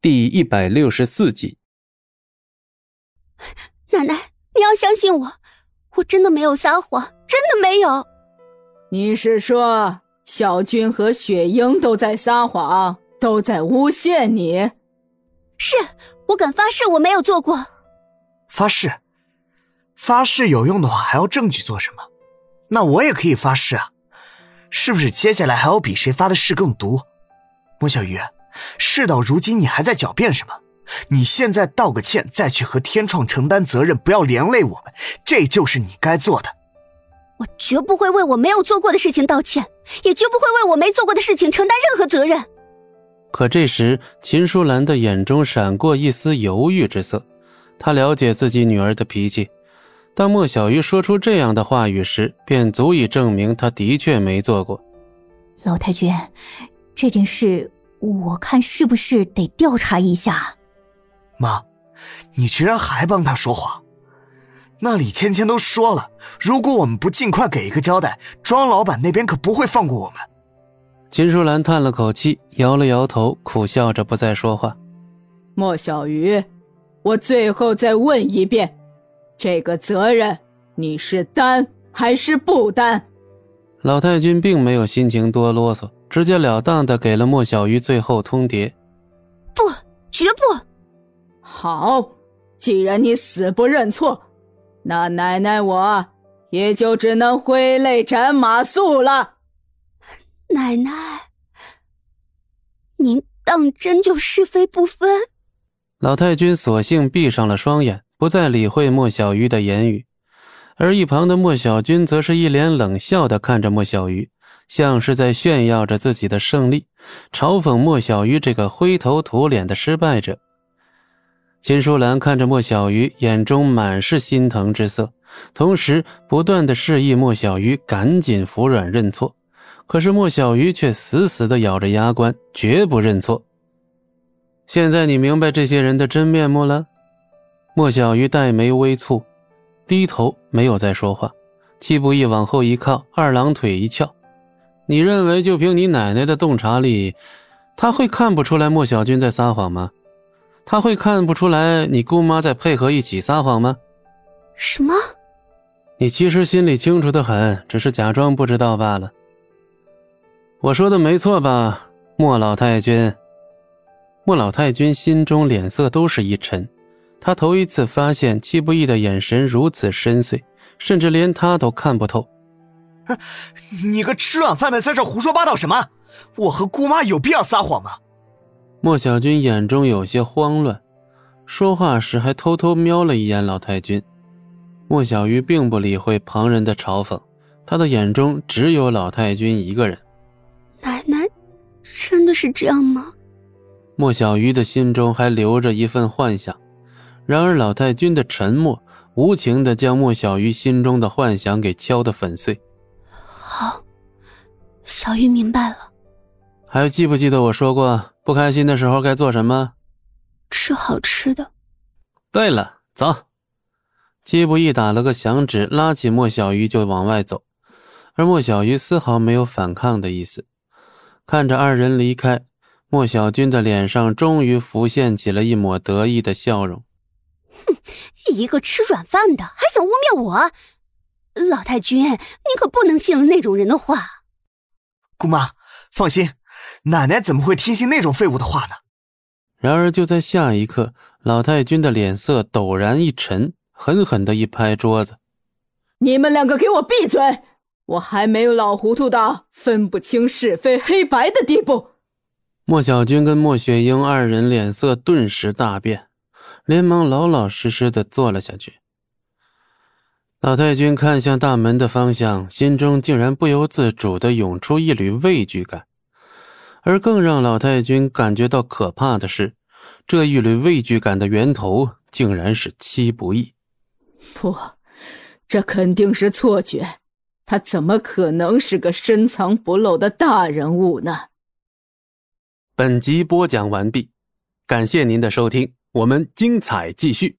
第一百六十四集。奶奶，你要相信我，我真的没有撒谎，真的没有。你是说小军和雪英都在撒谎，都在诬陷你？是我敢发誓，我没有做过。发誓？发誓有用的话，还要证据做什么？那我也可以发誓啊！是不是接下来还要比谁发的誓更毒？莫小鱼，事到如今，你还在狡辩什么？你现在道个歉，再去和天创承担责任，不要连累我们，这就是你该做的。我绝不会为我没有做过的事情道歉，也绝不会为我没做过的事情承担任何责任。可这时，秦舒兰的眼中闪过一丝犹豫之色，她了解自己女儿的脾气。当莫小鱼说出这样的话语时，便足以证明她的确没做过。老太君，这件事我看是不是得调查一下？妈，你居然还帮他说谎？那李芊芊都说了，如果我们不尽快给一个交代，庄老板那边可不会放过我们。秦淑兰叹了口气，摇了摇头，苦笑着不再说话。莫小鱼，我最后再问一遍。这个责任你是担还是不担？老太君并没有心情多啰嗦，直截了当的给了莫小鱼最后通牒：“不，绝不。”好，既然你死不认错，那奶奶我也就只能挥泪斩马谡了。奶奶，您当真就是非不分？老太君索性闭上了双眼。不再理会莫小鱼的言语，而一旁的莫小军则是一脸冷笑的看着莫小鱼，像是在炫耀着自己的胜利，嘲讽莫小鱼这个灰头土脸的失败者。秦淑兰看着莫小鱼，眼中满是心疼之色，同时不断的示意莫小鱼赶紧服软认错，可是莫小鱼却死死的咬着牙关，绝不认错。现在你明白这些人的真面目了。莫小鱼黛眉微蹙，低头没有再说话。戚不义往后一靠，二郎腿一翘：“你认为就凭你奶奶的洞察力，她会看不出来莫小军在撒谎吗？她会看不出来你姑妈在配合一起撒谎吗？”什么？你其实心里清楚的很，只是假装不知道罢了。我说的没错吧，莫老太君？莫老太君心中脸色都是一沉。他头一次发现戚不义的眼神如此深邃，甚至连他都看不透。你个吃软饭的，在这胡说八道什么？我和姑妈有必要撒谎吗？莫小军眼中有些慌乱，说话时还偷偷瞄了一眼老太君。莫小鱼并不理会旁人的嘲讽，他的眼中只有老太君一个人。奶奶，真的是这样吗？莫小鱼的心中还留着一份幻想。然而，老太君的沉默无情的将莫小鱼心中的幻想给敲得粉碎。好，小鱼明白了。还记不记得我说过，不开心的时候该做什么？吃好吃的。对了，走。季不易打了个响指，拉起莫小鱼就往外走，而莫小鱼丝毫没有反抗的意思。看着二人离开，莫小军的脸上终于浮现起了一抹得意的笑容。哼，一个吃软饭的还想污蔑我，老太君，你可不能信了那种人的话。姑妈，放心，奶奶怎么会听信那种废物的话呢？然而就在下一刻，老太君的脸色陡然一沉，狠狠的一拍桌子：“你们两个给我闭嘴！我还没有老糊涂到分不清是非黑白的地步。”莫小军跟莫雪英二人脸色顿时大变。连忙老老实实的坐了下去。老太君看向大门的方向，心中竟然不由自主的涌出一缕畏惧感。而更让老太君感觉到可怕的是，这一缕畏惧感的源头竟然是戚不义。不，这肯定是错觉。他怎么可能是个深藏不露的大人物呢？本集播讲完毕，感谢您的收听。我们精彩继续。